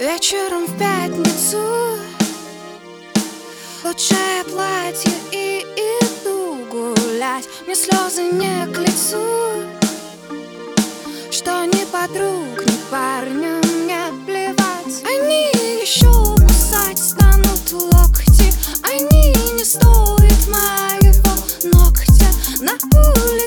Вечером в пятницу Лучшее платье и иду гулять. Мне слезы не к лицу Что ни подруг, ни парня на улице.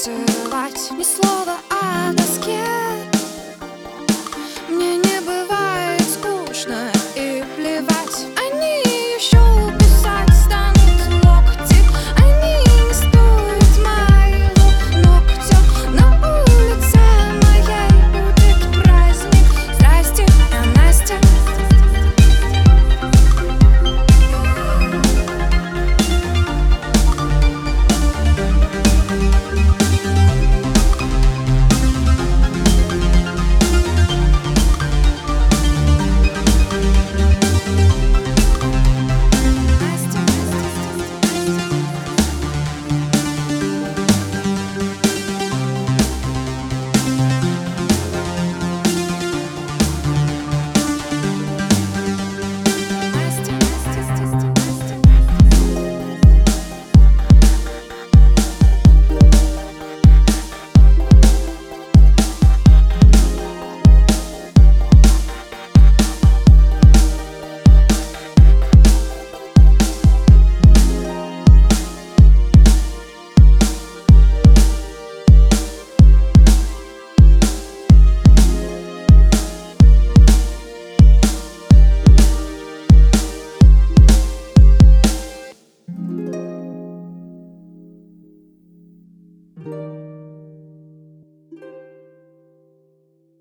поцеловать Ни слова